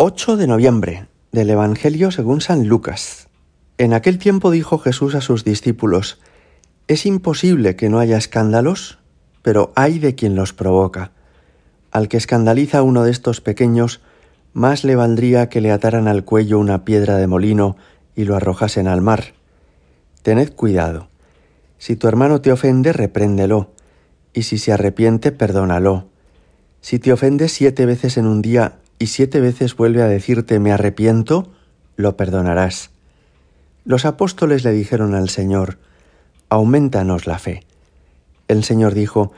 8 de noviembre del Evangelio según San Lucas. En aquel tiempo dijo Jesús a sus discípulos, Es imposible que no haya escándalos, pero hay de quien los provoca. Al que escandaliza a uno de estos pequeños, más le valdría que le ataran al cuello una piedra de molino y lo arrojasen al mar. Tened cuidado. Si tu hermano te ofende, repréndelo, y si se arrepiente, perdónalo. Si te ofende siete veces en un día y siete veces vuelve a decirte me arrepiento, lo perdonarás. Los apóstoles le dijeron al Señor, aumentanos la fe. El Señor dijo,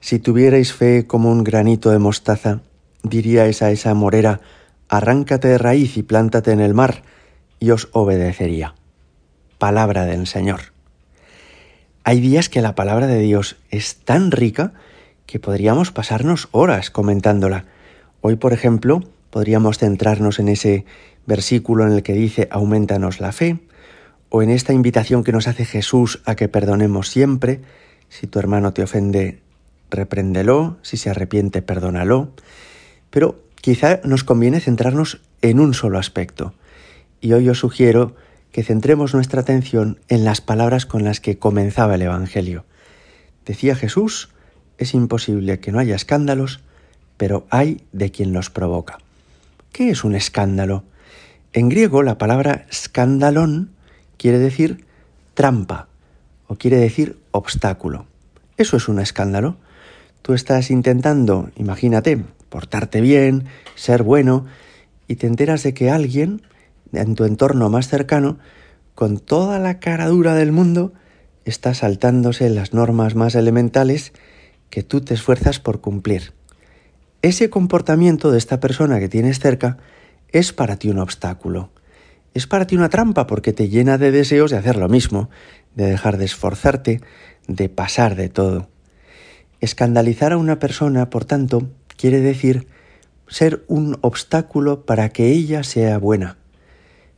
si tuvierais fe como un granito de mostaza, diríais a esa morera, arráncate de raíz y plántate en el mar, y os obedecería. Palabra del Señor. Hay días que la palabra de Dios es tan rica que podríamos pasarnos horas comentándola. Hoy, por ejemplo, podríamos centrarnos en ese versículo en el que dice aumentanos la fe, o en esta invitación que nos hace Jesús a que perdonemos siempre, si tu hermano te ofende, repréndelo, si se arrepiente, perdónalo, pero quizá nos conviene centrarnos en un solo aspecto. Y hoy os sugiero que centremos nuestra atención en las palabras con las que comenzaba el Evangelio. Decía Jesús, es imposible que no haya escándalos, pero hay de quien los provoca. ¿Qué es un escándalo? En griego la palabra escandalón quiere decir trampa o quiere decir obstáculo. Eso es un escándalo. Tú estás intentando, imagínate, portarte bien, ser bueno, y te enteras de que alguien en tu entorno más cercano, con toda la cara dura del mundo, está saltándose las normas más elementales que tú te esfuerzas por cumplir ese comportamiento de esta persona que tienes cerca es para ti un obstáculo. Es para ti una trampa porque te llena de deseos de hacer lo mismo, de dejar de esforzarte, de pasar de todo. Escandalizar a una persona, por tanto, quiere decir ser un obstáculo para que ella sea buena,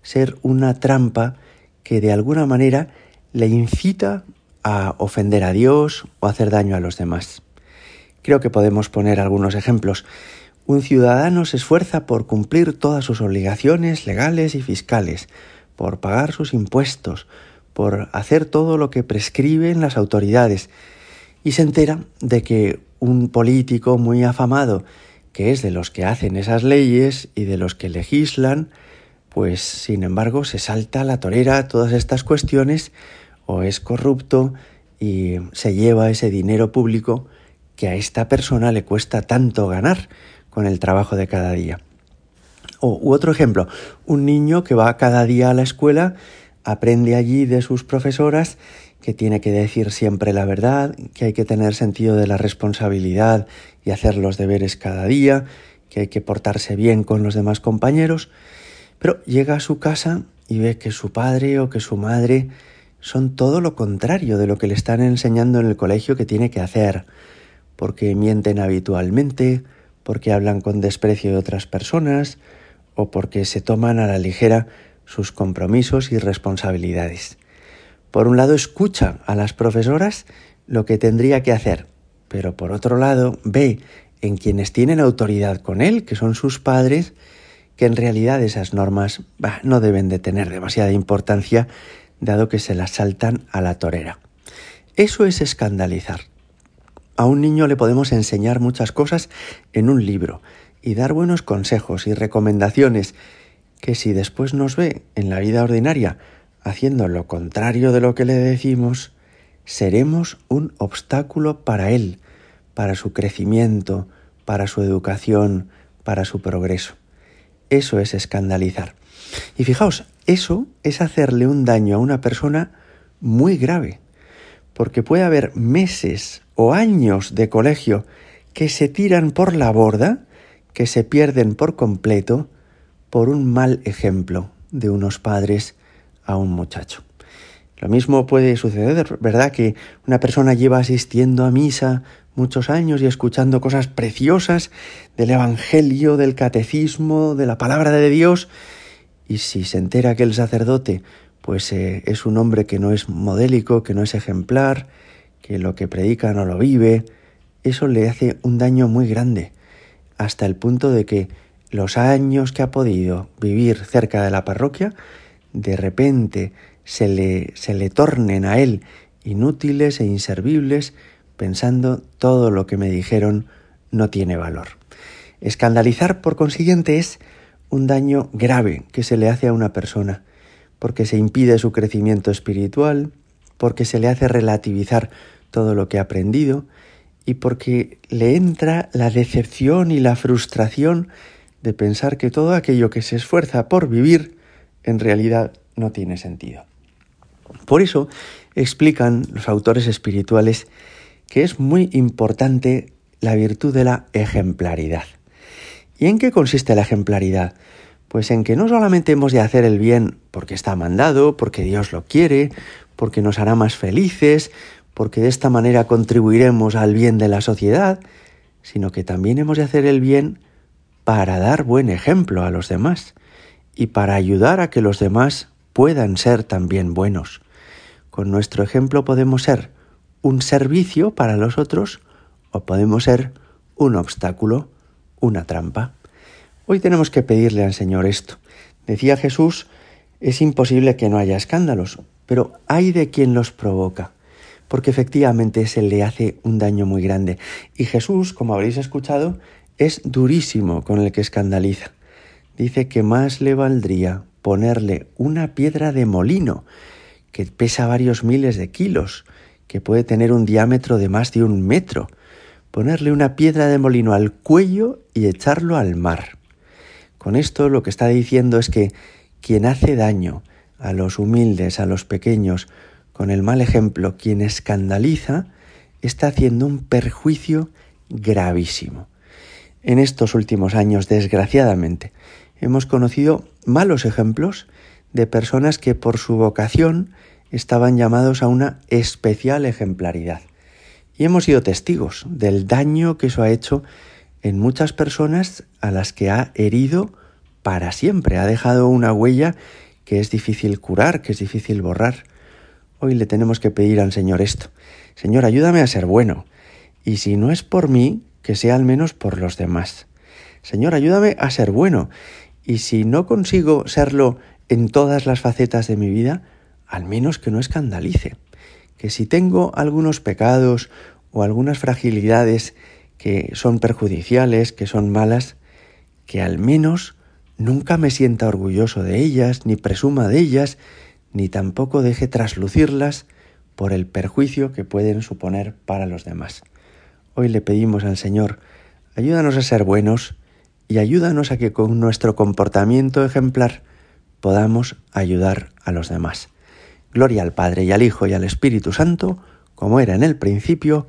ser una trampa que de alguna manera le incita a ofender a Dios o hacer daño a los demás. Creo que podemos poner algunos ejemplos. Un ciudadano se esfuerza por cumplir todas sus obligaciones legales y fiscales, por pagar sus impuestos, por hacer todo lo que prescriben las autoridades, y se entera de que un político muy afamado, que es de los que hacen esas leyes y de los que legislan, pues sin embargo se salta a la torera todas estas cuestiones o es corrupto y se lleva ese dinero público que a esta persona le cuesta tanto ganar con el trabajo de cada día. O u otro ejemplo, un niño que va cada día a la escuela, aprende allí de sus profesoras que tiene que decir siempre la verdad, que hay que tener sentido de la responsabilidad y hacer los deberes cada día, que hay que portarse bien con los demás compañeros, pero llega a su casa y ve que su padre o que su madre son todo lo contrario de lo que le están enseñando en el colegio que tiene que hacer porque mienten habitualmente, porque hablan con desprecio de otras personas o porque se toman a la ligera sus compromisos y responsabilidades. Por un lado, escucha a las profesoras lo que tendría que hacer, pero por otro lado, ve en quienes tienen autoridad con él, que son sus padres, que en realidad esas normas no deben de tener demasiada importancia, dado que se las saltan a la torera. Eso es escandalizar. A un niño le podemos enseñar muchas cosas en un libro y dar buenos consejos y recomendaciones que si después nos ve en la vida ordinaria haciendo lo contrario de lo que le decimos, seremos un obstáculo para él, para su crecimiento, para su educación, para su progreso. Eso es escandalizar. Y fijaos, eso es hacerle un daño a una persona muy grave, porque puede haber meses o años de colegio que se tiran por la borda, que se pierden por completo por un mal ejemplo de unos padres a un muchacho. Lo mismo puede suceder, ¿verdad? Que una persona lleva asistiendo a misa muchos años y escuchando cosas preciosas del Evangelio, del catecismo, de la palabra de Dios, y si se entera que el sacerdote pues eh, es un hombre que no es modélico, que no es ejemplar, que lo que predica no lo vive, eso le hace un daño muy grande, hasta el punto de que los años que ha podido vivir cerca de la parroquia, de repente se le, se le tornen a él inútiles e inservibles, pensando todo lo que me dijeron no tiene valor. Escandalizar, por consiguiente, es un daño grave que se le hace a una persona, porque se impide su crecimiento espiritual, porque se le hace relativizar todo lo que ha aprendido y porque le entra la decepción y la frustración de pensar que todo aquello que se esfuerza por vivir en realidad no tiene sentido. Por eso explican los autores espirituales que es muy importante la virtud de la ejemplaridad. ¿Y en qué consiste la ejemplaridad? Pues en que no solamente hemos de hacer el bien porque está mandado, porque Dios lo quiere, porque nos hará más felices, porque de esta manera contribuiremos al bien de la sociedad, sino que también hemos de hacer el bien para dar buen ejemplo a los demás y para ayudar a que los demás puedan ser también buenos. Con nuestro ejemplo podemos ser un servicio para los otros o podemos ser un obstáculo, una trampa. Hoy tenemos que pedirle al Señor esto. Decía Jesús, es imposible que no haya escándalos, pero hay de quien los provoca, porque efectivamente se le hace un daño muy grande. Y Jesús, como habréis escuchado, es durísimo con el que escandaliza. Dice que más le valdría ponerle una piedra de molino, que pesa varios miles de kilos, que puede tener un diámetro de más de un metro, ponerle una piedra de molino al cuello y echarlo al mar. Con esto lo que está diciendo es que quien hace daño a los humildes, a los pequeños, con el mal ejemplo, quien escandaliza, está haciendo un perjuicio gravísimo. En estos últimos años, desgraciadamente, hemos conocido malos ejemplos de personas que por su vocación estaban llamados a una especial ejemplaridad. Y hemos sido testigos del daño que eso ha hecho en muchas personas a las que ha herido para siempre, ha dejado una huella que es difícil curar, que es difícil borrar. Hoy le tenemos que pedir al Señor esto. Señor, ayúdame a ser bueno. Y si no es por mí, que sea al menos por los demás. Señor, ayúdame a ser bueno. Y si no consigo serlo en todas las facetas de mi vida, al menos que no escandalice. Que si tengo algunos pecados o algunas fragilidades que son perjudiciales, que son malas, que al menos nunca me sienta orgulloso de ellas, ni presuma de ellas, ni tampoco deje traslucirlas por el perjuicio que pueden suponer para los demás. Hoy le pedimos al Señor, ayúdanos a ser buenos y ayúdanos a que con nuestro comportamiento ejemplar podamos ayudar a los demás. Gloria al Padre y al Hijo y al Espíritu Santo, como era en el principio,